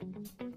thank you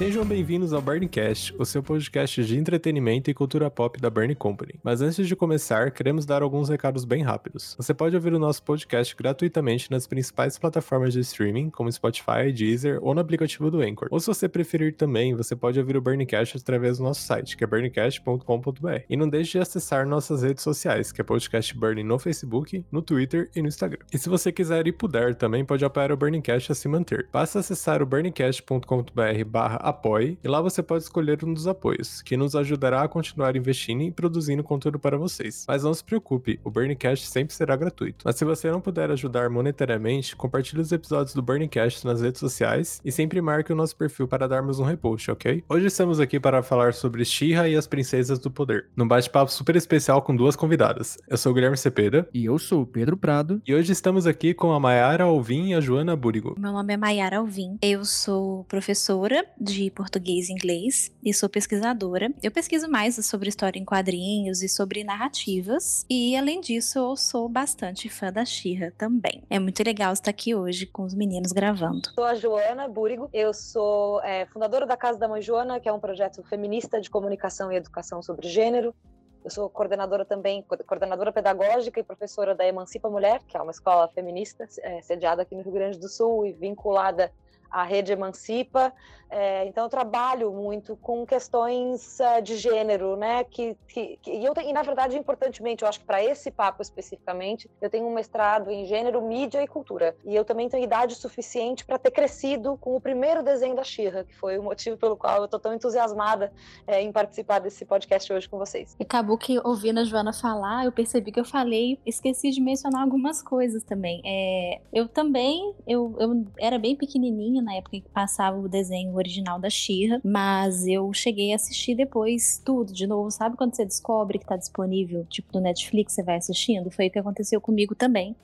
Sejam bem-vindos ao Burncast, o seu podcast de entretenimento e cultura pop da Burn Company. Mas antes de começar, queremos dar alguns recados bem rápidos. Você pode ouvir o nosso podcast gratuitamente nas principais plataformas de streaming, como Spotify, Deezer ou no aplicativo do Anchor. Ou se você preferir também, você pode ouvir o Burncast através do nosso site, que é burncast.com.br. E não deixe de acessar nossas redes sociais, que é Podcast Burn no Facebook, no Twitter e no Instagram. E se você quiser e puder, também pode apoiar o Burncast a se manter. Basta acessar o burncast.com.br barra apoie e lá você pode escolher um dos apoios, que nos ajudará a continuar investindo e produzindo conteúdo para vocês. Mas não se preocupe, o Burncast sempre será gratuito. Mas se você não puder ajudar monetariamente, compartilhe os episódios do Burncast nas redes sociais e sempre marque o nosso perfil para darmos um repost, ok? Hoje estamos aqui para falar sobre Shira e as Princesas do Poder, num bate-papo super especial com duas convidadas. Eu sou o Guilherme Cepeda. E eu sou o Pedro Prado. E hoje estamos aqui com a Mayara Alvim e a Joana Burigo. Meu nome é Mayara Alvim. Eu sou professora de de português e inglês e sou pesquisadora. Eu pesquiso mais sobre história em quadrinhos e sobre narrativas. E além disso, eu sou bastante fã da Xirra também. É muito legal estar aqui hoje com os meninos gravando. Sou a Joana Búrigo, eu sou é, fundadora da Casa da Mãe Joana, que é um projeto feminista de comunicação e educação sobre gênero. Eu sou coordenadora também, coordenadora pedagógica e professora da Emancipa Mulher, que é uma escola feminista é, sediada aqui no Rio Grande do Sul e vinculada à rede Emancipa. É, então eu trabalho muito com questões uh, de gênero, né? Que, que, que e, eu tenho, e na verdade, importantemente, eu acho que para esse papo especificamente, eu tenho um mestrado em gênero, mídia e cultura. E eu também tenho idade suficiente para ter crescido com o primeiro desenho da Xirra, que foi o motivo pelo qual eu estou tão entusiasmada é, em participar desse podcast hoje com vocês. E acabou que ouvindo a Joana falar, eu percebi que eu falei, esqueci de mencionar algumas coisas também. É, eu também, eu, eu era bem pequenininha na época que passava o desenho original da Xirra, mas eu cheguei a assistir depois tudo de novo. Sabe quando você descobre que tá disponível, tipo no Netflix, você vai assistindo? Foi o que aconteceu comigo também.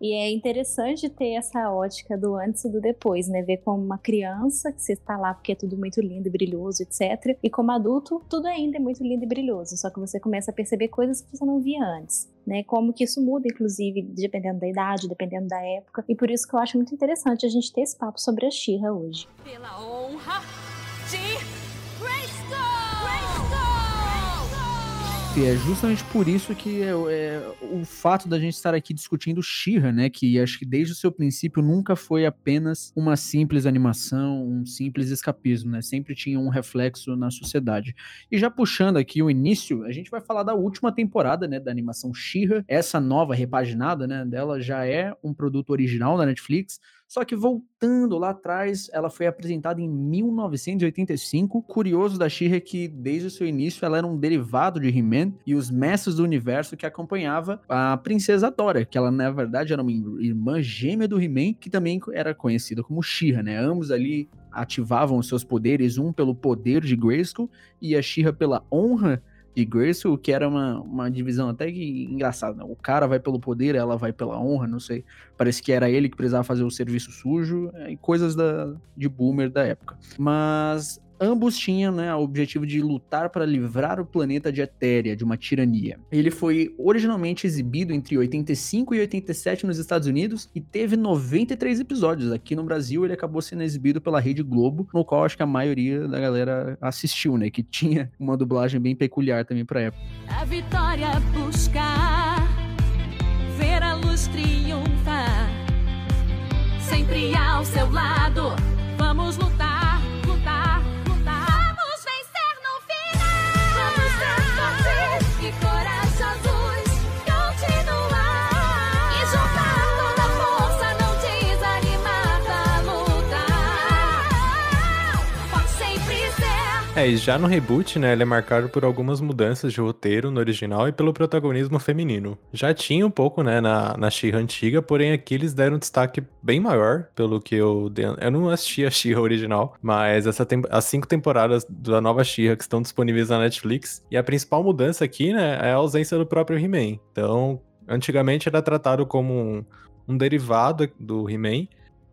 E é interessante ter essa ótica do antes e do depois, né? Ver como uma criança, que você está lá porque é tudo muito lindo e brilhoso, etc. E como adulto, tudo ainda é muito lindo e brilhoso, só que você começa a perceber coisas que você não via antes. Né, como que isso muda, inclusive, dependendo da idade, dependendo da época. E por isso que eu acho muito interessante a gente ter esse papo sobre a Xirra hoje. Pela honra É justamente por isso que é, é, o fato da gente estar aqui discutindo Shira, né? Que acho que desde o seu princípio nunca foi apenas uma simples animação, um simples escapismo, né? Sempre tinha um reflexo na sociedade. E já puxando aqui o início, a gente vai falar da última temporada, né? Da animação Shira. Essa nova repaginada, né? Dela já é um produto original da Netflix só que voltando lá atrás, ela foi apresentada em 1985. Curioso da She é que desde o seu início ela era um derivado de He-Man e os mestres do universo que acompanhava a princesa Dora, que ela na verdade era uma irmã gêmea do He-Man, que também era conhecida como She-Ra, né? Ambos ali ativavam seus poderes, um pelo poder de Grayskull e a She-Ra pela honra de Grayskull, que era uma, uma divisão até que engraçada. Né? O cara vai pelo poder, ela vai pela honra, não sei. Parece que era ele que precisava fazer o serviço sujo é, e coisas da, de boomer da época. Mas Ambos tinham né, o objetivo de lutar para livrar o planeta de Etéria de uma tirania. Ele foi originalmente exibido entre 85 e 87 nos Estados Unidos e teve 93 episódios. Aqui no Brasil ele acabou sendo exibido pela Rede Globo, no qual acho que a maioria da galera assistiu, né? Que tinha uma dublagem bem peculiar também pra época. A vitória buscar, ver a luz triunfar, sempre ao seu lado, vamos lutar. É, e já no reboot, né, ele é marcado por algumas mudanças de roteiro no original e pelo protagonismo feminino. Já tinha um pouco, né, na, na She-Ra antiga, porém aqui eles deram um destaque bem maior, pelo que eu... Eu não assisti a She-Ra original, mas essa tem... as cinco temporadas da nova She-Ra que estão disponíveis na Netflix, e a principal mudança aqui, né, é a ausência do próprio He-Man. Então, antigamente era tratado como um, um derivado do He-Man,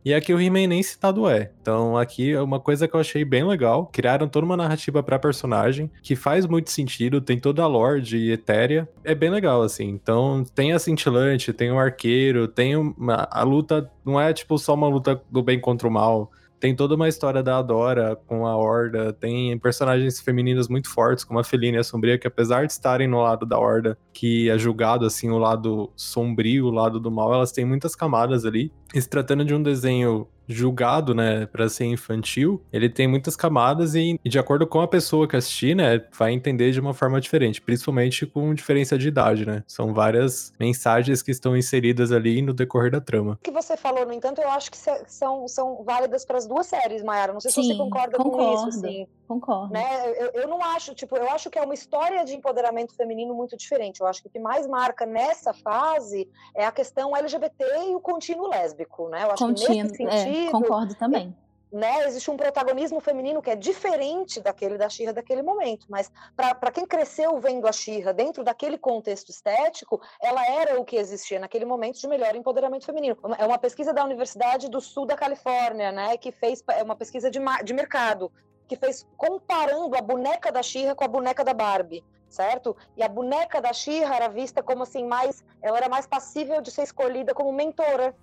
E aqui o He-Man nem citado é. Então aqui é uma coisa que eu achei bem legal. Criaram toda uma narrativa pra personagem, que faz muito sentido, tem toda a lore de Etéria. É bem legal, assim. Então tem a cintilante, tem o arqueiro, tem uma, a luta, não é tipo só uma luta do bem contra o mal tem toda uma história da Adora com a Horda, tem personagens femininas muito fortes, como a Feline e a Sombria, que apesar de estarem no lado da Horda, que é julgado assim o lado sombrio, o lado do mal, elas têm muitas camadas ali. Se tratando de um desenho julgado, né, para ser infantil, ele tem muitas camadas e, de acordo com a pessoa que assistir, né, vai entender de uma forma diferente, principalmente com diferença de idade, né? São várias mensagens que estão inseridas ali no decorrer da trama. O que você falou, no entanto, eu acho que são, são válidas para as duas séries, Mayara. Não sei Sim, se você concorda concordo, com isso, sim. Concordo. Né? Eu, eu não acho, tipo, eu acho que é uma história de empoderamento feminino muito diferente. Eu acho que o que mais marca nessa fase é a questão LGBT e o contínuo lésbico, né? Eu acho Contínuo, que nesse é, sentido, é, concordo também. Né, existe um protagonismo feminino que é diferente daquele da Xirra daquele momento, mas para quem cresceu vendo a Xirra dentro daquele contexto estético, ela era o que existia naquele momento de melhor empoderamento feminino. É uma pesquisa da Universidade do Sul da Califórnia, né, que fez é uma pesquisa de, de mercado, que fez comparando a boneca da Xirra com a boneca da Barbie certo? E a boneca da Xirra era vista como assim mais, ela era mais passível de ser escolhida como mentora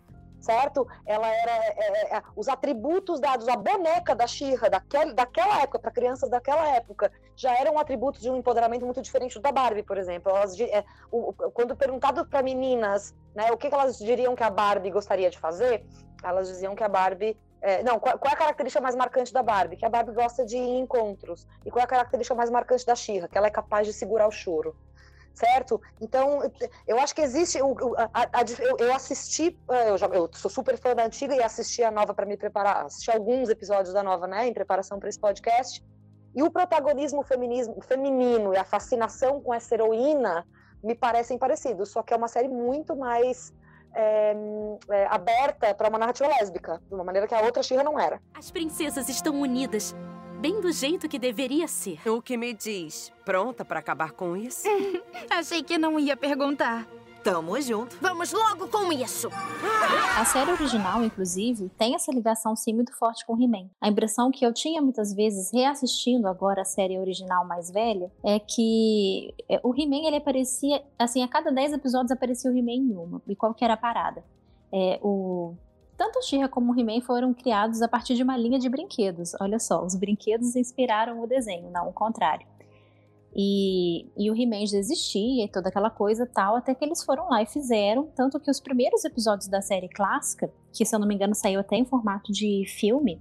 certo? Ela era é, é, os atributos dados à boneca da Xirra daquele, daquela época para crianças daquela época já eram atributos de um empoderamento muito diferente do da Barbie, por exemplo. Elas, é, o, quando perguntado para meninas, né, o que, que, elas diriam que a Barbie gostaria de fazer, elas diziam que a Barbie é, não, qual, qual, é a característica mais marcante da Barbie? Que a Barbie gosta de ir em encontros. E qual é a característica mais marcante da Xirra? Que ela é capaz de segurar o choro certo? Então, eu acho que existe. O, a, a, eu, eu, assisti, é, eu, já, eu, sou super fã da antiga e assisti a nova para me preparar, assisti alguns episódios da nova, né, em preparação para esse podcast. E o protagonismo feminismo, feminino e a fascinação com essa heroína me parecem parecidos, só que é uma série muito mais é, é, aberta para uma narrativa lésbica, de uma maneira que a outra Xirra não era. As princesas estão unidas bem do jeito que deveria ser. O que me diz? Pronta para acabar com isso? Achei que não ia perguntar. Tamo junto. Vamos logo com isso! A série original, inclusive, tem essa ligação sim muito forte com He-Man. A impressão que eu tinha muitas vezes reassistindo agora a série original mais velha é que é, o He-Man ele aparecia, assim, a cada 10 episódios aparecia o He-Man em uma. E qual que era a parada? É, o tanto She-Ra como o He-Man foram criados a partir de uma linha de brinquedos. Olha só, os brinquedos inspiraram o desenho, não o contrário. E, e o He-Man existia e toda aquela coisa tal, até que eles foram lá e fizeram. Tanto que os primeiros episódios da série clássica, que se eu não me engano saiu até em formato de filme,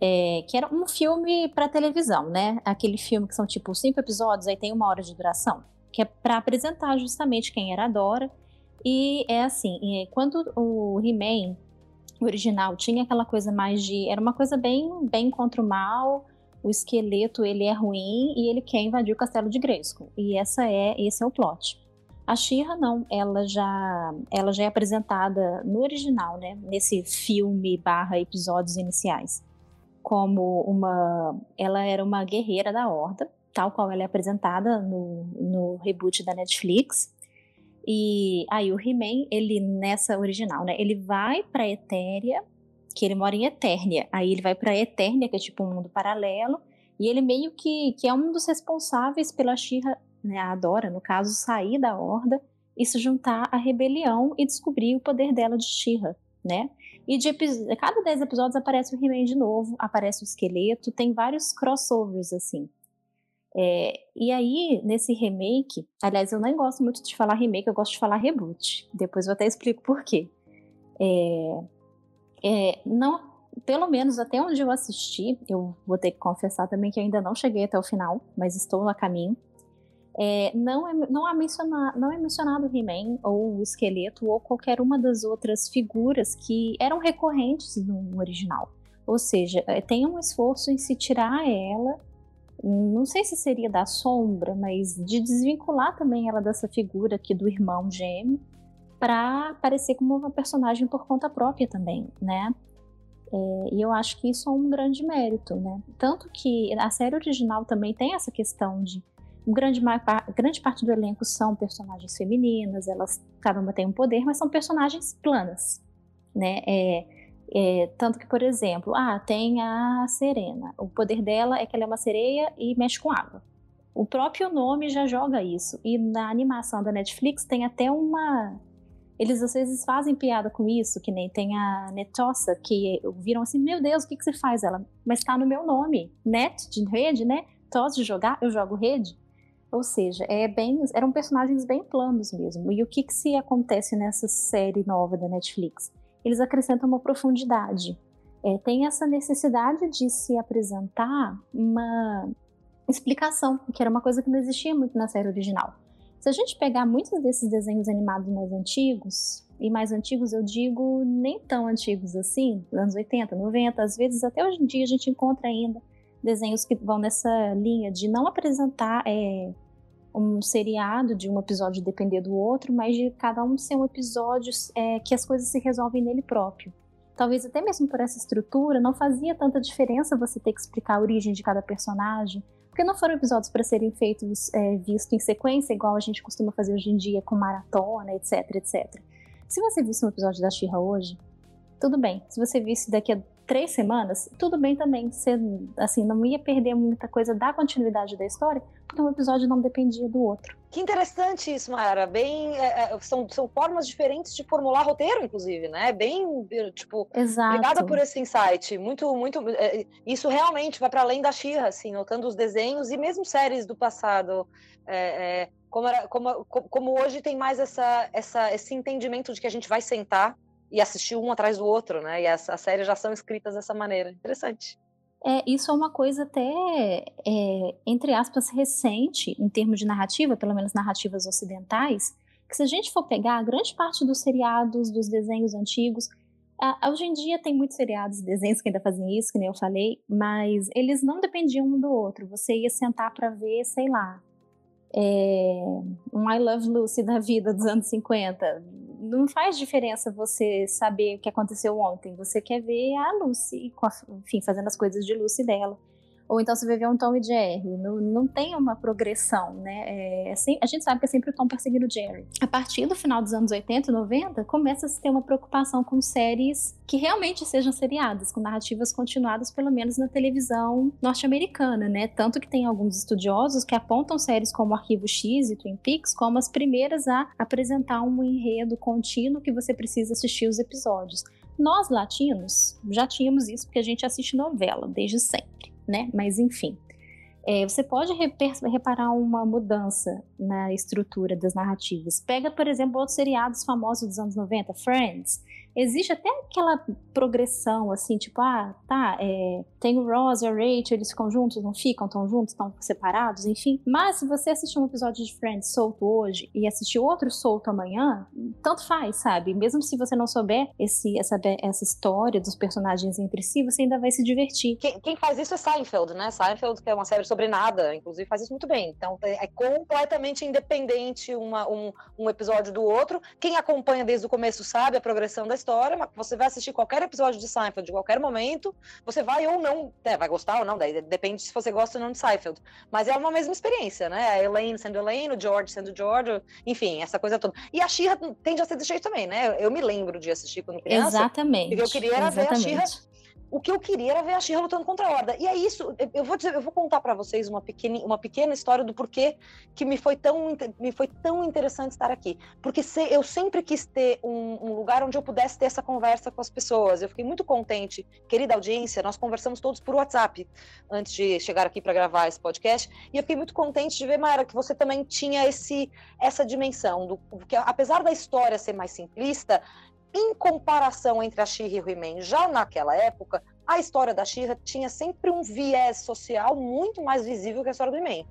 é, que era um filme para televisão, né? Aquele filme que são tipo cinco episódios, aí tem uma hora de duração, que é para apresentar justamente quem era a Dora. E é assim, quando o He-Man original tinha aquela coisa mais de. Era uma coisa bem, bem contra o mal. O esqueleto ele é ruim e ele quer invadir o castelo de Grayskull. E essa é, esse é o plot. A Shira não, ela já, ela já é apresentada no original, né? Nesse filme barra episódios iniciais, como uma, ela era uma guerreira da Horda, tal qual ela é apresentada no, no reboot da Netflix. E aí o He-Man, ele nessa original, né? Ele vai pra Etéria, que ele mora em Eternia. Aí ele vai pra Eternia, que é tipo um mundo paralelo, e ele meio que, que é um dos responsáveis pela Shira, né, a Adora, no caso, sair da Horda e se juntar à rebelião e descobrir o poder dela de Shira, né? E de cada 10 episódios aparece o He-Man de novo, aparece o esqueleto, tem vários crossovers assim. É, e aí, nesse remake, aliás, eu nem gosto muito de falar remake, eu gosto de falar reboot. Depois eu até explico por quê. É, é, não, pelo menos até onde eu assisti, eu vou ter que confessar também que ainda não cheguei até o final, mas estou a caminho. É, não, é, não, é mencionado, não é mencionado o He-Man ou o esqueleto ou qualquer uma das outras figuras que eram recorrentes no original. Ou seja, é, tem um esforço em se tirar ela não sei se seria da sombra, mas de desvincular também ela dessa figura aqui do irmão gêmeo para aparecer como uma personagem por conta própria também, né? É, e eu acho que isso é um grande mérito, né? Tanto que a série original também tem essa questão de grande, grande parte do elenco são personagens femininas, elas cada uma tem um poder, mas são personagens planas, né? É, É, tanto que, por exemplo, ah, tem a Serena. O poder dela é que ela é uma sereia e mexe com água. O próprio nome já joga isso. E na animação da Netflix tem até uma. Eles às vezes fazem piada com isso, que nem tem a Netossa, que viram assim: Meu Deus, o que, que você faz? Ela, mas tá no meu nome. Net, de rede, né? Toss de jogar, eu jogo rede. Ou seja, é bem, eram personagens bem planos mesmo. E o que, que se acontece nessa série nova da Netflix? Eles acrescentam uma profundidade. É, tem essa necessidade de se apresentar uma explicação, que era uma coisa que não existia muito na série original. Se a gente pegar muitos desses desenhos animados mais antigos, e mais antigos eu digo nem tão antigos assim, anos 80, 90, às vezes até hoje em dia a gente encontra ainda desenhos que vão nessa linha de não apresentar é, um seriado de um episódio depender do outro, mas de cada um ser um episódio é, que as coisas se resolvem nele próprio. Talvez até mesmo por essa estrutura não fazia tanta diferença você ter que explicar a origem de cada personagem, porque não foram episódios para serem feitos é, visto em sequência, igual a gente costuma fazer hoje em dia com maratona, etc, etc. Se você visse um episódio da Xirra hoje, tudo bem. Se você visse daqui a três semanas, tudo bem também. Você, assim, não ia perder muita coisa da continuidade da história, porque um episódio não dependia do outro. Que interessante isso, Mara. Bem, é, é são, são formas diferentes de formular roteiro, inclusive, né? Bem, tipo, Exato. obrigada por esse insight. Muito, muito. É, isso realmente vai para além da Xirra, assim, notando os desenhos e mesmo séries do passado. É, é, como, era, como, como hoje tem mais essa, essa, esse entendimento de que a gente vai sentar e assistir um atrás do outro, né? E as, as séries já são escritas dessa maneira. Interessante. É, isso é uma coisa até, é, entre aspas, recente, em termos de narrativa, pelo menos narrativas ocidentais, que se a gente for pegar a grande parte dos seriados, dos desenhos antigos, a, hoje em dia tem muitos seriados e desenhos que ainda fazem isso, que nem eu falei, mas eles não dependiam um do outro. Você ia sentar para ver, sei lá, é, um I Love Lucy da vida dos anos 50 não faz diferença você saber o que aconteceu ontem. Você quer ver a Lucy, enfim, fazendo as coisas de Lucy dela. Ou então você vai ver um Tom e Jerry. Não, não tem uma progressão, né? É, assim, a gente sabe que é sempre o Tom perseguindo o Jerry. A partir do final dos anos 80 e 90, começa a se ter uma preocupação com séries que realmente sejam seriadas, com narrativas continuadas, pelo menos na televisão norte-americana, né? Tanto que tem alguns estudiosos que apontam séries como Arquivo X e Twin Peaks como as primeiras a apresentar um enredo contínuo que você precisa assistir os episódios. Nós, latinos, já tínhamos isso porque a gente assiste novela desde sempre né? Mas enfim. É, você pode reparar uma mudança na estrutura das narrativas. Pega, por exemplo, outros seriados famosos dos anos 90, Friends existe até aquela progressão, assim, tipo, ah, tá, é, tem o Ross e a Rachel, eles ficam juntos, não ficam, estão juntos, estão separados, enfim. Mas se você assistir um episódio de Friends solto hoje e assistir outro solto amanhã, tanto faz, sabe? Mesmo se você não souber esse, essa, essa história dos personagens entre si, você ainda vai se divertir. Quem, quem faz isso é Seinfeld, né? Seinfeld, que é uma série sobre nada, inclusive faz isso muito bem. Então é, é completamente independente uma, um, um episódio do outro. Quem acompanha desde o começo sabe a progressão da história, mas você vai assistir qualquer episódio de Seinfeld de qualquer momento, você vai ou não, é, vai gostar ou não, daí depende se você gosta ou não de Seinfeld. Mas é uma mesma experiência, né? A Elaine sendo Elaine, o George sendo George, enfim, essa coisa toda. E a Xirra tende a ser desse jeito também, né? Eu me lembro de assistir quando criança. Exatamente. Eu queria era exatamente. ver a Xirra o que eu queria era ver a Xirra lutando contra a Horda. E é isso, eu vou dizer, eu vou contar para vocês uma pequena, uma pequena história do porquê que me foi tão, me foi tão interessante estar aqui. Porque se, eu sempre quis ter um, um, lugar onde eu pudesse ter essa conversa com as pessoas. Eu fiquei muito contente, querida audiência, nós conversamos todos por WhatsApp antes de chegar aqui para gravar esse podcast. E eu fiquei muito contente de ver, Mayara, que você também tinha esse, essa dimensão, do, que apesar da história ser mais simplista, em comparação entre a She-Ra e o He-Man, já naquela época, a história da She-Ra tinha sempre um viés social muito mais visível que a história do He-Man.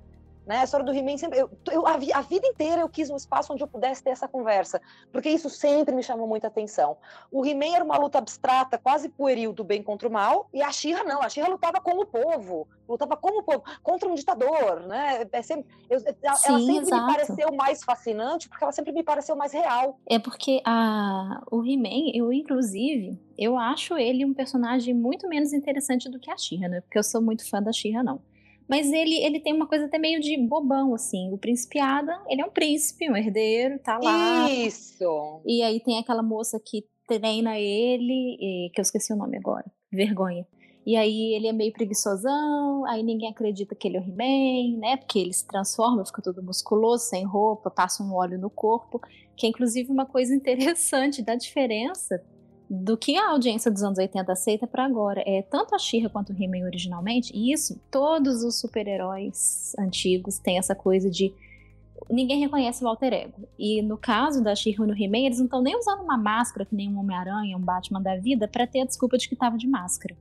Né? A história do He-Man sempre. Eu, eu, a, a, vida inteira eu quis um espaço onde eu pudesse ter essa conversa, porque isso sempre me chamou muita atenção. O He-Man era uma luta abstrata, quase pueril do bem contra o mal, e a She-Ra não. A She-Ra lutava com o povo, lutava como o povo, contra um ditador. Né? É sempre, eu, Sim, ela sempre exato. me pareceu mais fascinante, porque ela sempre me pareceu mais real. É porque a, o He-Man, eu inclusive, eu acho ele um personagem muito menos interessante do que a She-Ra, né? Porque eu sou muito fã da She-Ra, não. Mas ele, ele tem uma coisa até meio de bobão, assim. O príncipe Adam, ele é um príncipe, um herdeiro, tá lá. Isso! E aí tem aquela moça que treina ele, que eu esqueci o nome agora, vergonha. E aí ele é meio preguiçosão, aí ninguém acredita que ele é o He-Man, né? Porque ele se transforma, fica todo musculoso, sem roupa, passa um óleo no corpo, que é inclusive uma coisa interessante da diferença do que a audiência dos anos 80 aceita para agora. É tanto a She-Ra quanto o He-Man originalmente, e isso, todos os super-heróis antigos têm essa coisa de ninguém reconhece o alter ego. E no caso da She-Ra no He-Man, eles não estão nem usando uma máscara que nem um Homem-Aranha, um Batman da vida, para ter a desculpa de que tava de máscara.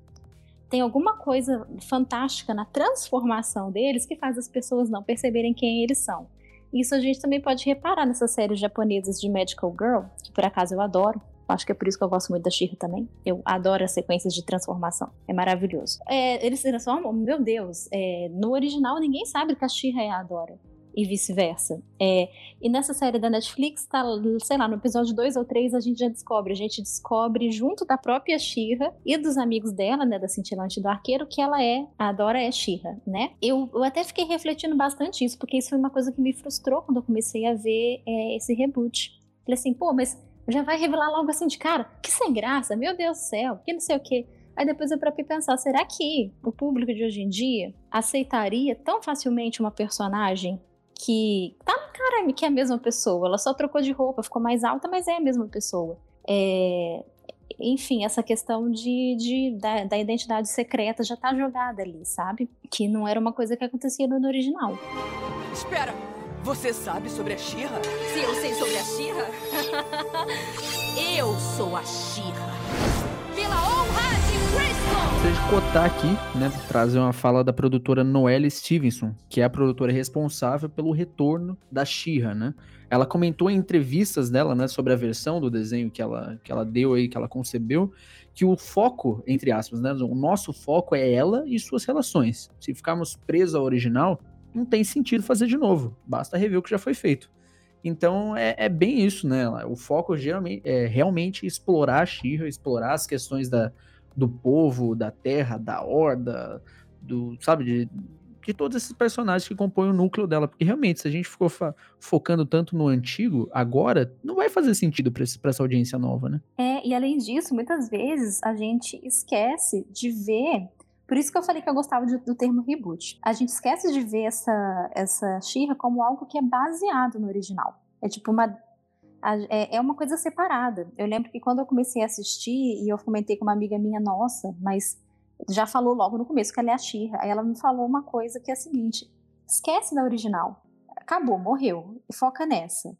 Tem alguma coisa fantástica na transformação deles que faz as pessoas não perceberem quem eles são. Isso a gente também pode reparar nessas séries japonesas de Magical Girl, que por acaso eu adoro. Acho que é por isso que eu gosto muito da Shira também. Eu adoro as sequências de transformação. É maravilhoso. É, eles se transformam, meu Deus, é, no original ninguém sabe que a Shira é a Adora e vice-versa. É, e nessa série da Netflix, tá, sei lá, no episódio 2 ou 3 a gente já descobre, a gente descobre junto da própria Shira e dos amigos dela, né, da cintilante do arqueiro, que ela é, a Dora é Shira, né? Eu, eu até fiquei refletindo bastante isso, porque isso foi uma coisa que me frustrou quando eu comecei a ver é, esse reboot. Falei assim, pô, mas já vai revelar logo assim de cara, que sem graça, meu Deus do céu, que não sei o que. Aí depois eu para pensar, será que o público de hoje em dia aceitaria tão facilmente uma personagem que tá na cara que é a mesma pessoa. Ela só trocou de roupa, ficou mais alta, mas é a mesma pessoa. É... Enfim, essa questão de, de da, da, identidade secreta já tá jogada ali, sabe? Que não era uma coisa que acontecia no original. Espera! Você sabe sobre a Xirra? Se eu sei sobre a Xirra? eu sou a Xirra. Pela honra se a gente cotar aqui, né, trazer uma fala da produtora Noelle Stevenson, que é a produtora responsável pelo retorno da Shira, né? Ela comentou em entrevistas dela, né, sobre a versão do desenho que ela, que ela deu aí, que ela concebeu, que o foco, entre aspas, né, o nosso foco é ela e suas relações. Se ficarmos presos ao original, não tem sentido fazer de novo, basta rever o que já foi feito. Então é, é bem isso, né? O foco geralmente é realmente explorar a Shira, explorar as questões da, do povo, da terra, da horda, do, sabe, de, de todos esses personagens que compõem o núcleo dela. Porque realmente, se a gente ficou focando tanto no antigo, agora não vai fazer sentido para essa audiência nova, né? É, e além disso, muitas vezes a gente esquece de ver. Por isso que eu falei que eu gostava de, do termo reboot. A gente esquece de ver essa, essa Shira como algo que é baseado no original. É tipo uma é, é uma coisa separada. Eu lembro que quando eu comecei a assistir, e eu comentei com uma amiga minha, nossa, mas já falou logo no começo que ela é a Xirra. Aí ela me falou uma coisa que é a seguinte: esquece da original. Acabou, morreu. Foca nessa.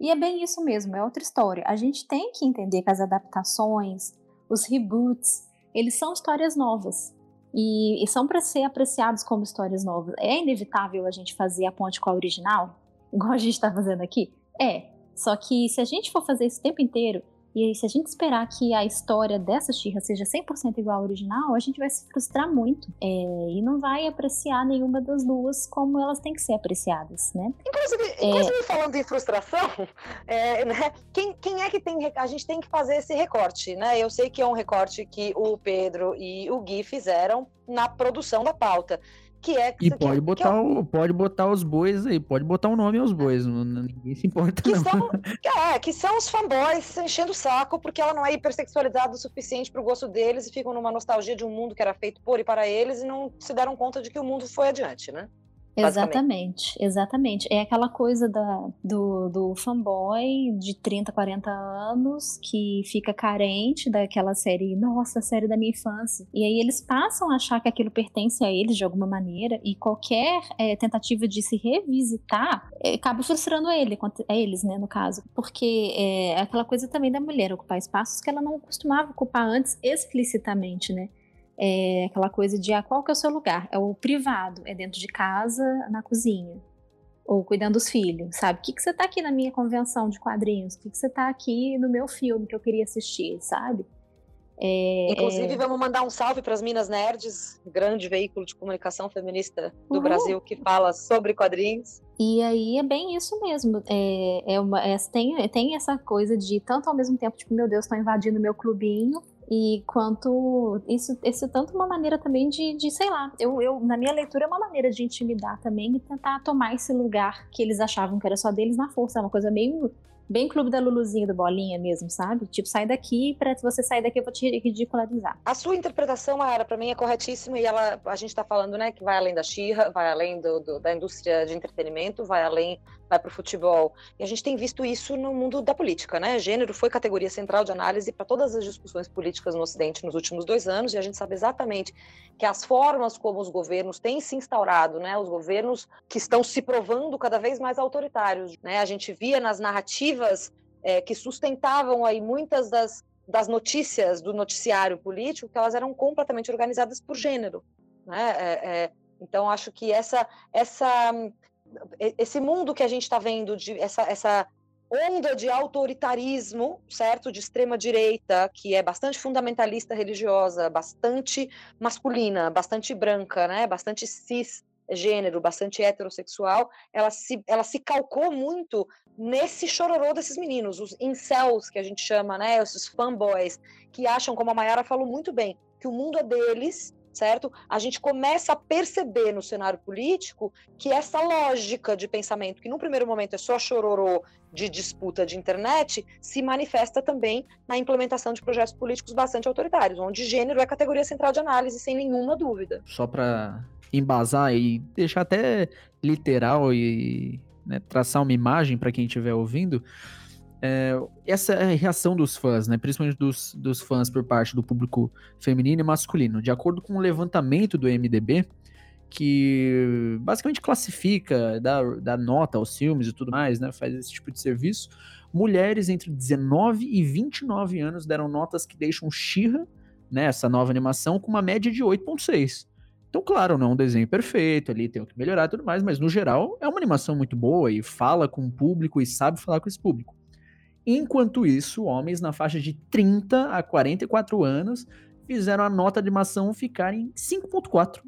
E é bem isso mesmo, é outra história. A gente tem que entender que as adaptações, os reboots, eles são histórias novas. E, e são para ser apreciados como histórias novas. É inevitável a gente fazer a ponte com a original, igual a gente está fazendo aqui? É. Só que se a gente for fazer isso o tempo inteiro, e se a gente esperar que a história dessa Xirra seja 100% igual ao original, a gente vai se frustrar muito. É, e não vai apreciar nenhuma das duas como elas têm que ser apreciadas, né? Inclusive, é... inclusive falando em frustração, é, né, quem, quem é que tem... A gente tem que fazer esse recorte, né? Eu sei que é um recorte que o Pedro e o Gui fizeram na produção da pauta que é e pode que, botar que é o, pode botar os bois aí, pode botar o um nome aos bois, não, ninguém se importa que não. São, é, que são os fanboys enchendo o saco porque ela não é hipersexualizada o suficiente pro gosto deles e ficam numa nostalgia de um mundo que era feito por e para eles e não se deram conta de que o mundo foi adiante, né? Exatamente, exatamente. É aquela coisa da, do, do fanboy de 30, 40 anos que fica carente daquela série, nossa, série da minha infância. E aí eles passam a achar que aquilo pertence a eles de alguma maneira e qualquer é, tentativa de se revisitar é, acaba frustrando ele, a eles, né, no caso. Porque é aquela coisa também da mulher ocupar espaços que ela não costumava ocupar antes explicitamente, né? É aquela coisa de ah, qual que é o seu lugar? É o privado, é dentro de casa, na cozinha. Ou cuidando dos filhos, sabe? O que, que você tá aqui na minha convenção de quadrinhos? O que, que você tá aqui no meu filme que eu queria assistir, sabe? É, Inclusive, é... vamos mandar um salve para as Minas Nerds, grande veículo de comunicação feminista do uhum. Brasil que fala sobre quadrinhos. E aí é bem isso mesmo. É, é uma, é, tem, tem essa coisa de tanto ao mesmo tempo, tipo, meu Deus, estão invadindo meu clubinho, e quanto isso, isso é tanto uma maneira também de, de sei lá, eu, eu, na minha leitura é uma maneira de intimidar também e tentar tomar esse lugar que eles achavam que era só deles na força. É uma coisa meio bem clube da Luluzinha do Bolinha mesmo, sabe? Tipo, sai daqui, para se você sair daqui eu vou te ridicularizar. A sua interpretação, Mayara, para mim é corretíssima e ela, a gente tá falando, né, que vai além da Xirra, vai além do, do, da indústria de entretenimento, vai além, vai pro futebol. E a gente tem visto isso no mundo da política, né? Gênero foi categoria central de análise para todas as discussões políticas no Ocidente nos últimos dois anos e a gente sabe exatamente que as formas como os governos têm se instaurado, né? Os governos que estão se provando cada vez mais autoritários, né? A gente via nas narrativas é, que sustentavam aí muitas das, das notícias do noticiário político que elas eram completamente organizadas por gênero, né? É, é, então acho que essa essa esse mundo que a gente está vendo de essa, essa onda de autoritarismo, certo? De extrema direita, que é bastante fundamentalista religiosa, bastante masculina, bastante branca, né? Bastante cis gênero, bastante heterossexual, ela se, ela se calcou muito nesse chororô desses meninos, os incels que a gente chama, né? Esses fanboys, que acham, como a Mayara falou muito bem, que o mundo é deles, certo? A gente começa a perceber no cenário político que essa lógica de pensamento, que no primeiro momento é só chororô de disputa de internet, se manifesta também na implementação de projetos políticos bastante autoritários, onde gênero é categoria central de análise, sem nenhuma dúvida. Só para embasar e deixar até literal e né, traçar uma imagem para quem estiver ouvindo, é, essa é a reação dos fãs, né, principalmente dos, dos fãs por parte do público feminino e masculino. De acordo com o levantamento do MDB, que basicamente classifica, dá, dá nota aos filmes e tudo mais, né, faz esse tipo de serviço, mulheres entre 19 e 29 anos deram notas que deixam Shira, né, nova animação, com uma média de 8.6. Então, claro, não é um desenho perfeito ali, tem o que melhorar e tudo mais, mas no geral é uma animação muito boa e fala com o público e sabe falar com esse público. Enquanto isso, homens na faixa de 30 a 44 anos fizeram a nota de animação ficar em 5.4.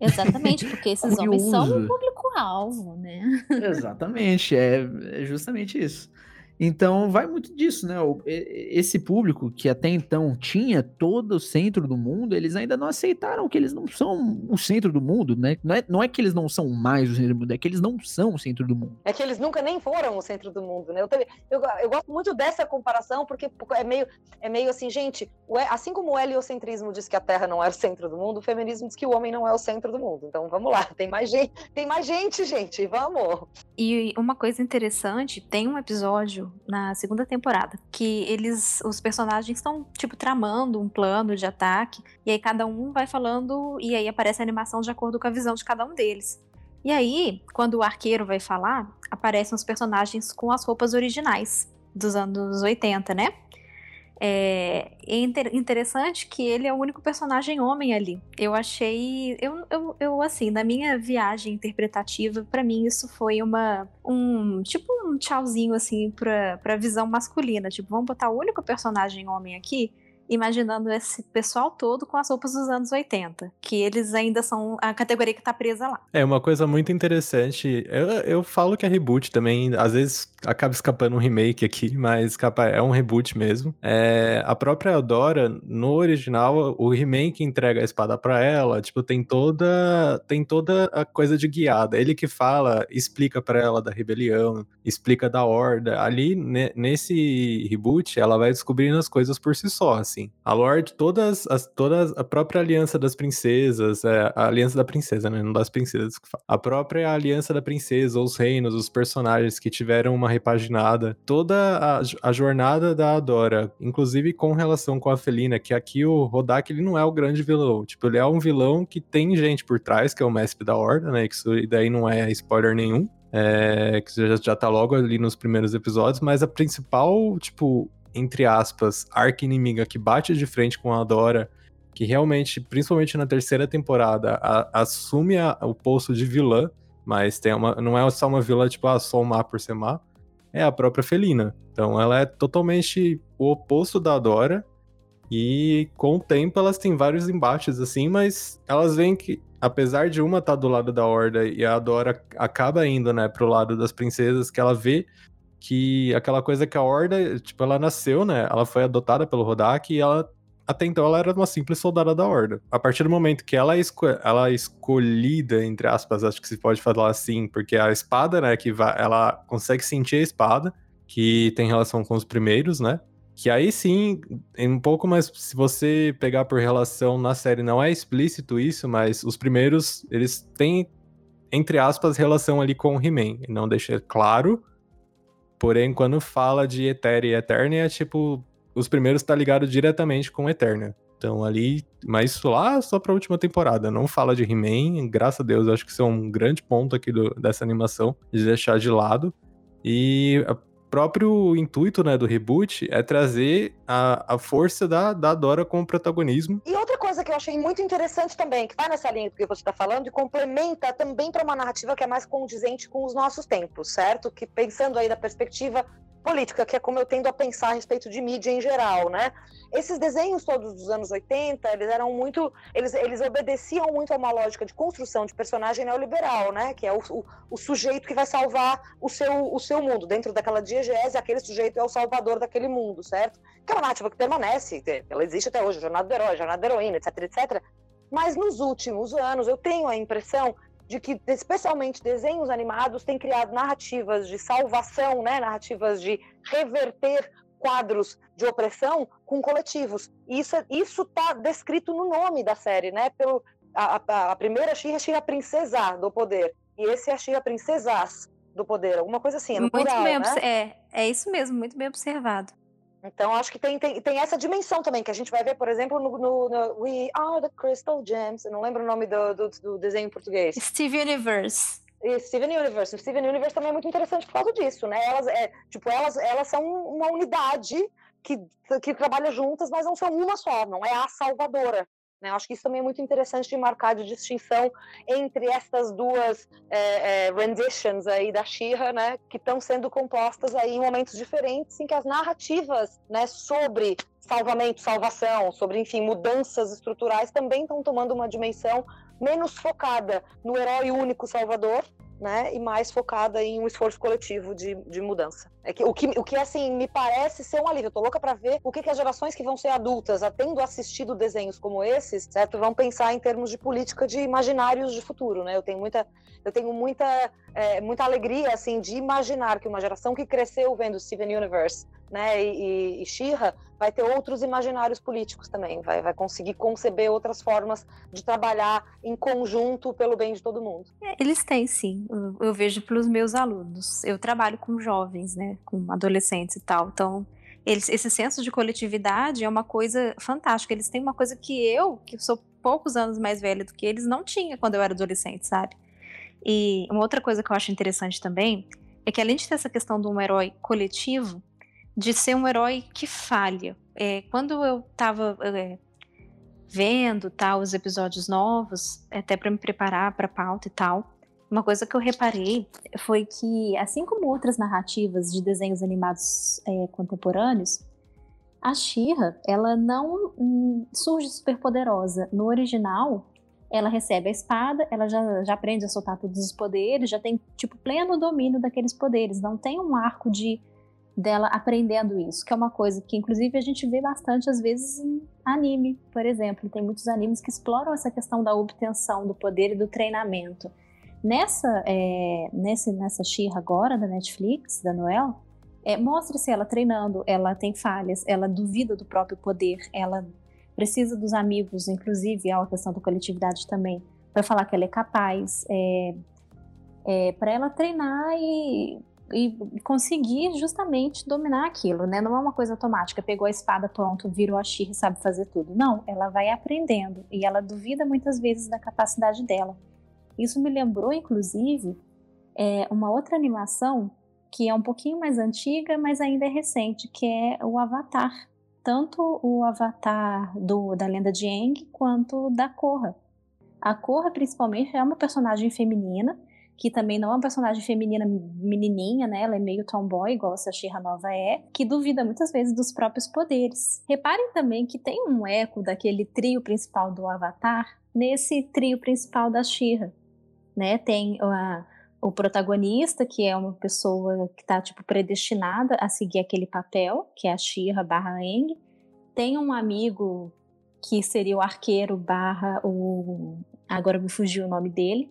Exatamente, porque esses homens são o público-alvo, né? Exatamente, é, é justamente isso. Então vai muito disso, né? Esse público que até então tinha todo o centro do mundo, eles ainda não aceitaram que eles não são o centro do mundo, né? Não é, não é que eles não são mais o centro do mundo, é que eles não são o centro do mundo. É que eles nunca nem foram o centro do mundo, né? Eu, eu, eu gosto muito dessa comparação, porque é meio, é meio assim, gente, assim como o heliocentrismo diz que a Terra não é o centro do mundo, o feminismo diz que o homem não é o centro do mundo. Então vamos lá, tem mais gente, tem mais gente, gente, vamos. E uma coisa interessante, tem um episódio na segunda temporada, que eles, os personagens estão tipo tramando um plano de ataque e aí cada um vai falando e aí aparece a animação de acordo com a visão de cada um deles. E aí, quando o arqueiro vai falar, aparecem os personagens com as roupas originais dos anos 80, né? É, é interessante que ele é o único personagem homem ali. Eu achei, eu, eu, eu assim, na minha viagem interpretativa, para mim isso foi uma um tipo um tchauzinho assim para para visão masculina, tipo, vamos botar o único personagem homem aqui imaginando esse pessoal todo com as roupas dos anos 80, que eles ainda são a categoria que tá presa lá. É uma coisa muito interessante. Eu, eu falo que é reboot também, às vezes acaba escapando um remake aqui, mas é um reboot mesmo. É, a própria Eudora, no original, o remake entrega a espada para ela, tipo, tem toda tem toda a coisa de guiada. Ele que fala, explica para ela da rebelião, explica da horda. Ali, nesse reboot, ela vai descobrindo as coisas por si só, assim assim. A Lorde, todas, as, todas a própria Aliança das Princesas, é, a Aliança da Princesa, né? Não das princesas. A própria Aliança da Princesa, os reinos, os personagens que tiveram uma repaginada, toda a, a jornada da Adora, inclusive com relação com a Felina, que aqui o Rodak ele não é o grande vilão. Tipo, ele é um vilão que tem gente por trás, que é o mestre da Horda, né? Que isso daí não é spoiler nenhum. É, que já, já tá logo ali nos primeiros episódios, mas a principal, tipo, entre aspas, arca inimiga que bate de frente com a Dora, que realmente, principalmente na terceira temporada, a, assume a, o posto de vilã, mas tem uma, não é só uma vilã, tipo, ah, só um má por ser má, é a própria Felina. Então ela é totalmente o oposto da Dora, e com o tempo elas têm vários embates, assim, mas elas veem que, apesar de uma estar tá do lado da Horda e a Dora acaba indo, né, pro lado das princesas, que ela vê que aquela coisa que a Horda, tipo, ela nasceu, né? Ela foi adotada pelo Rodak e ela até então ela era uma simples soldada da Horda. A partir do momento que ela é, esco ela é escolhida, entre aspas, acho que se pode falar assim, porque a espada, né, que ela consegue sentir a espada, que tem relação com os primeiros, né? Que aí sim, um pouco mais. Se você pegar por relação na série, não é explícito isso, mas os primeiros, eles têm, entre aspas, relação ali com o He-Man. Não deixa claro. Porém, quando fala de Eterna e Eterna, é tipo. Os primeiros tá ligado diretamente com Eterna. Então ali, mas lá só pra última temporada, não fala de He-Man, graças a Deus, acho que isso é um grande ponto aqui do, dessa animação, de deixar de lado. E próprio intuito né, do reboot é trazer a, a força da, da Dora como protagonismo. E outra coisa que eu achei muito interessante também, que vai nessa linha do que você está falando, e complementa também para uma narrativa que é mais condizente com os nossos tempos, certo? Que pensando aí da perspectiva política, que é como eu tendo a pensar a respeito de mídia em geral, né? Esses desenhos todos dos anos 80, eles eram muito, eles, eles obedeciam muito a uma lógica de construção de personagem neoliberal, né? Que é o, o, o sujeito que vai salvar o seu, o seu mundo. Dentro daquela diegese, aquele sujeito é o salvador daquele mundo, certo? Que é uma narrativa que permanece, ela existe até hoje, jornada do herói, jornada da heroína, etc, etc. Mas nos últimos anos, eu tenho a impressão de que especialmente desenhos animados têm criado narrativas de salvação, né, narrativas de reverter quadros de opressão com coletivos. E isso isso está descrito no nome da série, né? Pelo a, a, a primeira Xirra é Xirra Princesa do Poder e esse é a Xirra Princesas do Poder, alguma coisa assim, é muito plural, bem, né? é, é isso mesmo, muito bem observado. Então, acho que tem, tem, tem essa dimensão também, que a gente vai ver, por exemplo, no, no, no We Are the Crystal Gems. Eu não lembro o nome do, do, do desenho em português. Steve Universe. E Steven Universe. O Steven Universe também é muito interessante por causa disso, né? Elas, é, tipo, elas, elas são uma unidade que, que trabalha juntas, mas não são uma só, não é a salvadora. Né? Acho que isso também é muito interessante de marcar de distinção entre essas duas é, é, renditions aí da Shira, né, que estão sendo compostas aí em momentos diferentes, em que as narrativas, né, sobre salvamento, salvação, sobre enfim mudanças estruturais também estão tomando uma dimensão menos focada no herói único salvador né, e mais focada em um esforço coletivo de, de mudança. É que, o, que, o que, assim, me parece ser um alívio. Eu tô louca para ver o que, que as gerações que vão ser adultas, tendo assistido desenhos como esses, certo, vão pensar em termos de política de imaginários de futuro, né? Eu tenho muita, eu tenho muita, é, muita alegria, assim, de imaginar que uma geração que cresceu vendo Steven Universe, né, e, e, She-Ra, vai ter outros imaginários políticos também, vai, vai conseguir conceber outras formas de trabalhar em conjunto pelo bem de todo mundo. É, eles têm, sim. Eu, eu vejo pelos meus alunos. Eu trabalho com jovens, né, com adolescentes e tal, então eles, esse senso de coletividade é uma coisa fantástica. Eles têm uma coisa que eu, que sou poucos anos mais velha do que eles, não tinha quando eu era adolescente, sabe? E uma outra coisa que eu acho interessante também é que além de ter essa questão de um herói coletivo, de ser um herói que falha. É, quando eu estava é, vendo tal os episódios novos, até para me preparar para a pauta e tal, uma coisa que eu reparei foi que, assim como outras narrativas de desenhos animados é, contemporâneos, a Shira ela não hum, surge super poderosa. No original, ela recebe a espada, ela já, já aprende a soltar todos os poderes, já tem tipo pleno domínio daqueles poderes. Não tem um arco de dela aprendendo isso, que é uma coisa que inclusive a gente vê bastante às vezes em anime, por exemplo. Tem muitos animes que exploram essa questão da obtenção do poder e do treinamento. Nessa, é, nesse, nessa Shira agora da Netflix, da Noel, é, mostra-se ela treinando, ela tem falhas, ela duvida do próprio poder, ela precisa dos amigos, inclusive a questão da coletividade também, para falar que ela é capaz, é, é, para ela treinar e e conseguir justamente dominar aquilo, né? Não é uma coisa automática, pegou a espada, pronto, virou a Shira e sabe fazer tudo. Não, ela vai aprendendo e ela duvida muitas vezes da capacidade dela. Isso me lembrou, inclusive, é, uma outra animação que é um pouquinho mais antiga, mas ainda é recente, que é o Avatar. Tanto o Avatar do, da lenda de Aang quanto da Korra. A Korra, principalmente, é uma personagem feminina que também não é uma personagem feminina menininha, né? Ela é meio tomboy, igual a Shira Nova é, que duvida muitas vezes dos próprios poderes. Reparem também que tem um eco daquele trio principal do Avatar nesse trio principal da Shira, né? Tem a, o protagonista, que é uma pessoa que está tipo predestinada a seguir aquele papel, que é a Shira barra Eng. Tem um amigo que seria o arqueiro barra o agora me fugiu o nome dele,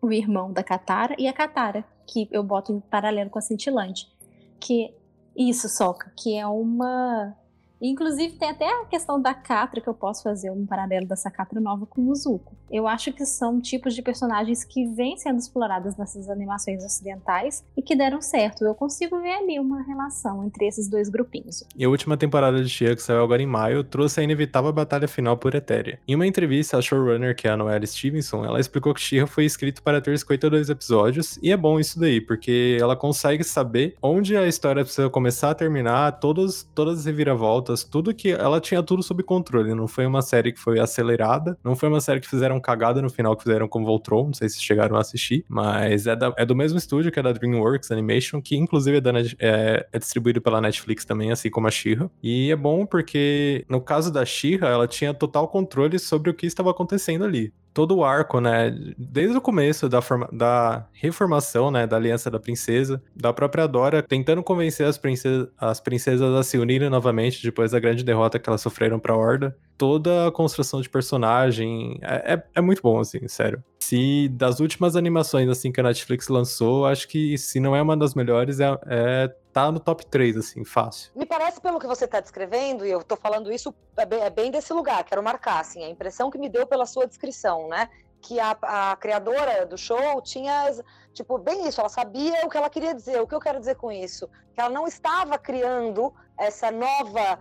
o irmão da Katara, e a Katara, que eu boto em paralelo com a Cintilante. Que isso, Soca, que é uma Inclusive, tem até a questão da Catra, que eu posso fazer um paralelo dessa Catra nova com o Zuko. Eu acho que são tipos de personagens que vêm sendo explorados nessas animações ocidentais e que deram certo. Eu consigo ver ali uma relação entre esses dois grupinhos. E a última temporada de Shia, que saiu agora em maio, trouxe a inevitável batalha final por Etéria. Em uma entrevista, a showrunner, que é a Noelle Stevenson, ela explicou que Shia foi escrito para ter 52 episódios, e é bom isso daí, porque ela consegue saber onde a história precisa começar a terminar, todas, todas as reviravoltas tudo que. Ela tinha tudo sob controle. Não foi uma série que foi acelerada. Não foi uma série que fizeram cagada no final que fizeram com Voltron. Não sei se chegaram a assistir. Mas é, da, é do mesmo estúdio que é da Dreamworks Animation, que inclusive é, da, é, é distribuído pela Netflix também, assim como a She-Ra. E é bom porque, no caso da She-Ra, ela tinha total controle sobre o que estava acontecendo ali todo o arco, né? Desde o começo da, forma, da reformação, né? Da Aliança da Princesa, da própria Dora tentando convencer as, princesas, as princesas a se unirem novamente depois da grande derrota que elas sofreram pra Horda. Toda a construção de personagem é, é, é muito bom, assim, sério. Se das últimas animações, assim, que a Netflix lançou, acho que se não é uma das melhores, é, é tá no top 3, assim, fácil. Me parece, pelo que você está descrevendo, e eu estou falando isso, é bem, é bem, desse lugar, quero marcar, assim, a impressão que me deu pela sua descrição, né? Que a, a criadora do show tinha, tipo, bem isso, ela sabia o que ela queria dizer. O que eu quero dizer com isso? Que ela não estava criando essa nova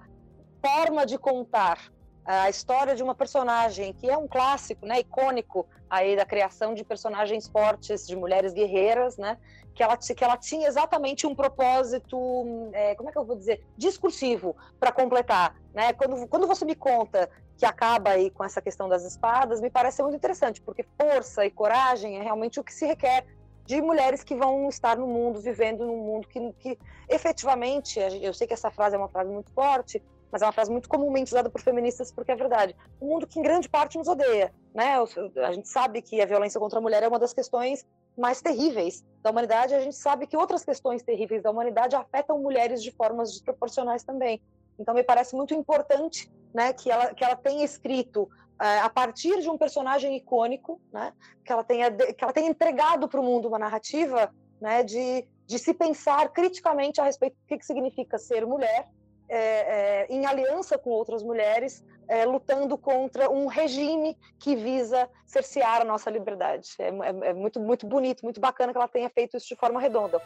forma de contar a história de uma personagem que é um clássico, né, icônico aí da criação de personagens fortes, de mulheres guerreiras, né, que ela, que ela tinha exatamente um propósito, é, como é que eu vou dizer, discursivo para completar, né? Quando, quando você me conta que acaba aí com essa questão das espadas, me parece muito interessante, porque força e coragem é realmente o que se requer de mulheres que vão estar no mundo, vivendo num mundo que, que efetivamente, eu sei que essa frase é uma frase muito forte, mas é uma frase muito comumente usada por feministas porque é verdade. Um mundo que em grande parte nos odeia, né? A gente sabe que a violência contra a mulher é uma das questões mais terríveis da humanidade. A gente sabe que outras questões terríveis da humanidade afetam mulheres de formas desproporcionais também. Então me parece muito importante, né, que ela que ela tenha escrito uh, a partir de um personagem icônico, né, que ela tenha que ela tenha entregado para o mundo uma narrativa, né, de de se pensar criticamente a respeito do que, que significa ser mulher é, é, em aliança com outras mulheres, é, lutando contra um regime que visa cercear a nossa liberdade. É, é, é, muito, muito bonito, muito bacana que ela tenha feito isso de forma redonda.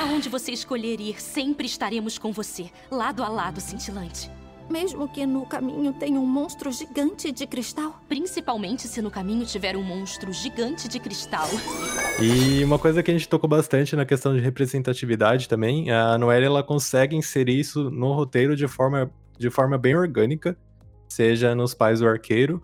Aonde você escolher ir, sempre estaremos com você, lado a lado, cintilante. Mesmo que no caminho tenha um monstro gigante de cristal? Principalmente se no caminho tiver um monstro gigante de cristal. E uma coisa que a gente tocou bastante na questão de representatividade também, a Noelle ela consegue inserir isso no roteiro de forma, de forma bem orgânica, seja nos Pais do Arqueiro,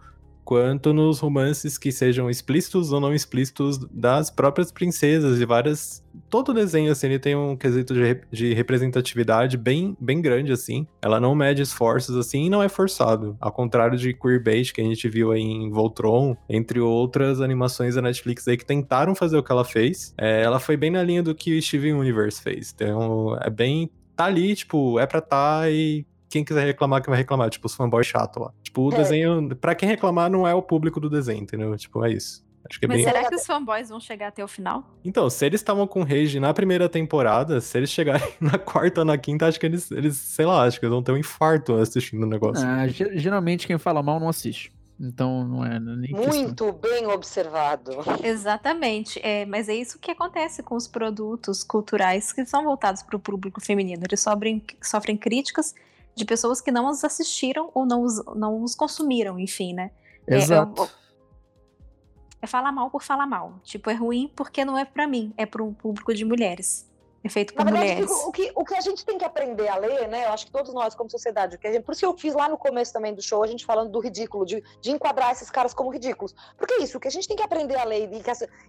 quanto nos romances que sejam explícitos ou não explícitos das próprias princesas e várias. Todo desenho, assim, ele tem um quesito de, de representatividade bem, bem grande, assim. Ela não mede esforços, assim, e não é forçado. Ao contrário de Queerbait, que a gente viu aí em Voltron, entre outras animações da Netflix aí que tentaram fazer o que ela fez. É, ela foi bem na linha do que o Steven Universe fez. Então, é bem. Tá ali, tipo, é pra tá e quem quiser reclamar, que vai reclamar. Tipo, os fanboys chato lá. Tipo, o é. desenho, pra quem reclamar, não é o público do desenho, entendeu? Tipo, é isso. Acho que é Mas bem... será que os fanboys vão chegar até o final? Então, se eles estavam com Rage na primeira temporada, se eles chegarem na quarta ou na quinta, acho que eles, eles, sei lá, acho que eles vão ter um infarto assistindo o negócio. Ah, geralmente quem fala mal não assiste. Então não é nem Muito questão. bem observado. Exatamente. É, mas é isso que acontece com os produtos culturais que são voltados para o público feminino. Eles sofrem, sofrem críticas de pessoas que não os assistiram ou não os, não os consumiram, enfim, né? Exato. É, é, falar mal por falar mal. Tipo, é ruim porque não é para mim, é para um público de mulheres. É feito por Na verdade, mulheres. O que, o que a gente tem que aprender a ler, né? Eu acho que todos nós, como sociedade, que gente, por isso que eu fiz lá no começo também do show, a gente falando do ridículo, de, de enquadrar esses caras como ridículos. Porque é isso, o que a gente tem que aprender a ler e,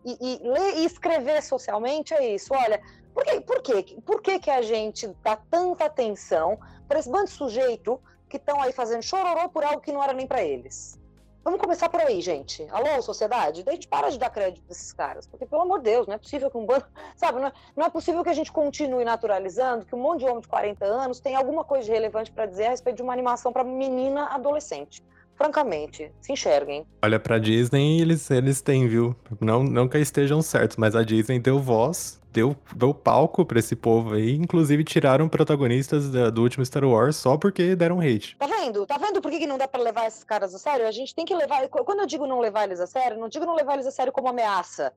e, e ler e escrever socialmente é isso. Olha, por, que, por, quê? por que, que a gente dá tanta atenção para esse bando de sujeito que estão aí fazendo chororô por algo que não era nem para eles? Vamos começar por aí, gente. Alô, sociedade? Daí a gente para de dar crédito para esses caras. Porque, pelo amor de Deus, não é possível que um bando. Sabe, não é, não é possível que a gente continue naturalizando que um monte de homem de 40 anos tem alguma coisa de relevante para dizer a respeito de uma animação para menina adolescente. Francamente, se enxerguem. Olha, pra Disney eles, eles têm, viu? Não, não que estejam certos, mas a Disney deu voz, deu, deu palco pra esse povo aí. Inclusive tiraram protagonistas da- do último Star Wars só porque deram hate. Tá vendo? Tá vendo por que, que não dá pra levar esses caras a sério? A gente tem que levar. Quando eu digo não levar eles a sério, não digo não levar eles a sério como ameaça.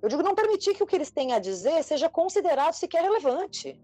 Eu digo não permitir que o que eles têm a dizer seja considerado sequer relevante.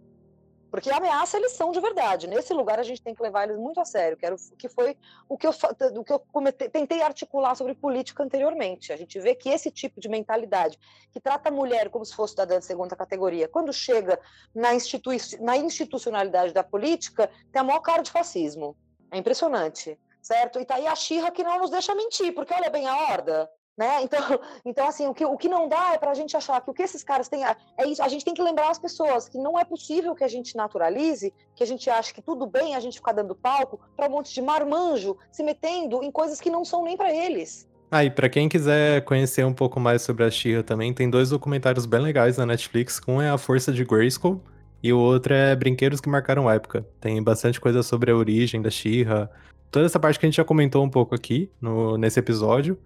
Porque ameaça eles são de verdade. Nesse lugar a gente tem que levar eles muito a sério, que, era o, que foi o que eu, do que eu comete- tentei articular sobre política anteriormente. A gente vê que esse tipo de mentalidade, que trata a mulher como se fosse cidadã segunda categoria, quando chega na, institui na institucionalidade da política, tem a maior cara de fascismo. É impressionante, certo? E tá aí a Xirra que não nos deixa mentir, porque olha bem a horda. Né? Então, então, assim, o que, o que não dá é para a gente achar que o que esses caras têm. É isso, a gente tem que lembrar as pessoas que não é possível que a gente naturalize, que a gente ache que tudo bem a gente ficar dando palco para um monte de marmanjo se metendo em coisas que não são nem para eles. Ah, e pra quem quiser conhecer um pouco mais sobre a She-Ra também, tem dois documentários bem legais na Netflix. Um é A Força de Grayskull e o outro é Brinquedos que Marcaram Época. Tem bastante coisa sobre a origem da She-Ra, toda essa parte que a gente já comentou um pouco aqui no, nesse episódio.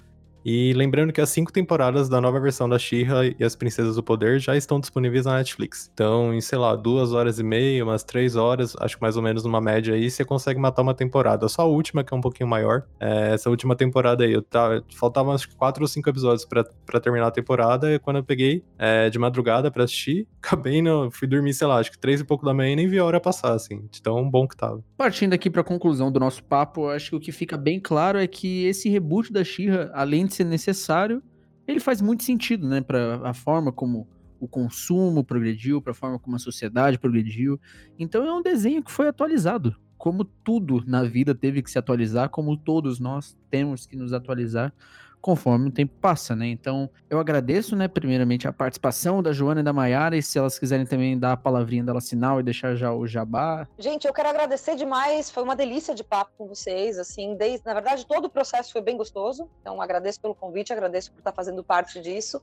E lembrando que as cinco temporadas da nova versão da She-Ra e as Princesas do Poder já estão disponíveis na Netflix. Então, em, sei lá, duas horas e meia, umas três horas, acho que mais ou menos numa média aí, você consegue matar uma temporada. Só a última, que é um pouquinho maior. É, essa última temporada aí, eu tava, faltavam acho que quatro ou cinco episódios pra, pra terminar a temporada, e quando eu peguei é, de madrugada pra assistir, acabei, no, fui dormir, sei lá, acho que três e pouco da manhã e nem vi a hora passar, assim, de tão bom que tava. Partindo aqui para a conclusão do nosso papo, acho que o que fica bem claro é que esse reboot da She-Ra, além de ser necessário, ele faz muito sentido, né, para a forma como o consumo progrediu, para a forma como a sociedade progrediu. Então é um desenho que foi atualizado, como tudo na vida teve que se atualizar, como todos nós temos que nos atualizar conforme o tempo passa, né? Então, eu agradeço, né, primeiramente a participação da Joana e da Maiara, e se elas quiserem também dar a palavrinha dela sinal e deixar já o jabá, Gente, eu quero agradecer demais. Foi uma delícia de papo com vocês. Assim, desde, na verdade, todo o processo foi bem gostoso. Então, agradeço pelo convite, agradeço por estar fazendo parte disso.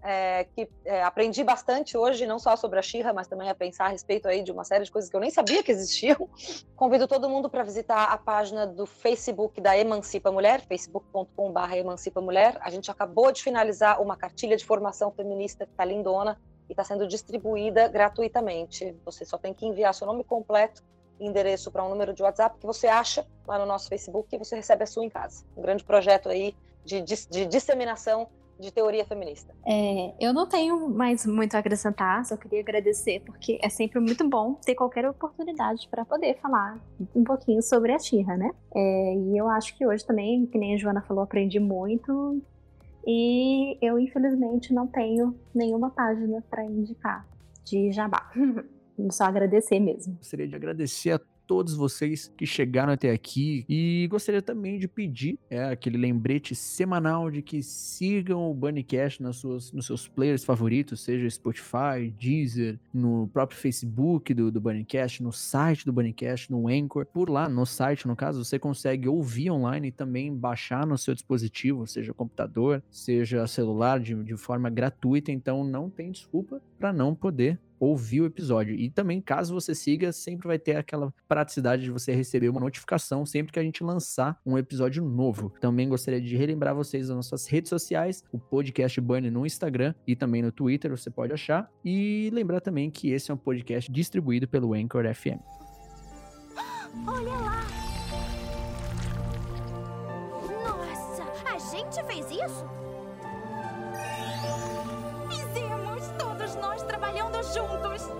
É, que é, aprendi bastante hoje, não só sobre a Xirra, mas também a pensar a respeito aí de uma série de coisas que eu nem sabia que existiam. Convido todo mundo para visitar a página do Facebook da Emancipa Mulher, facebook.com.br Emancipa Mulher. A gente acabou de finalizar uma cartilha de formação feminista que está lindona e está sendo distribuída gratuitamente. Você só tem que enviar seu nome completo e endereço para um número de WhatsApp que você acha lá no nosso Facebook e você recebe a sua em casa. Um grande projeto aí de, de, de disseminação de teoria feminista. É, eu não tenho mais muito a acrescentar, só queria agradecer, porque é sempre muito bom ter qualquer oportunidade para poder falar um pouquinho sobre a Xirra, né? É, e eu acho que hoje também, que nem a Joana falou, aprendi muito. E eu, infelizmente, não tenho nenhuma página para indicar de jabá. Só agradecer mesmo. Gostaria de agradecer a todos vocês que chegaram até aqui e gostaria também de pedir é, aquele lembrete semanal de que sigam o Bunnycast nas suas, nos seus players favoritos, seja Spotify, Deezer, no próprio Facebook do, do Bunnycast, no site do Bunnycast, no Anchor. Por lá, no site, no caso, você consegue ouvir online e também baixar no seu dispositivo, seja computador, seja celular, de, de forma gratuita. Então não tem desculpa para não poder ouvir o episódio. E também, caso você siga, sempre vai ter aquela praticidade de você receber uma notificação sempre que a gente lançar um episódio novo. Também gostaria de relembrar vocês das nossas redes sociais, o podcast Bunny no Instagram e também no Twitter, você pode achar. E lembrar também que esse é um podcast distribuído pelo Anchor FM. Olha lá! Nossa, a gente fez isso? juntos!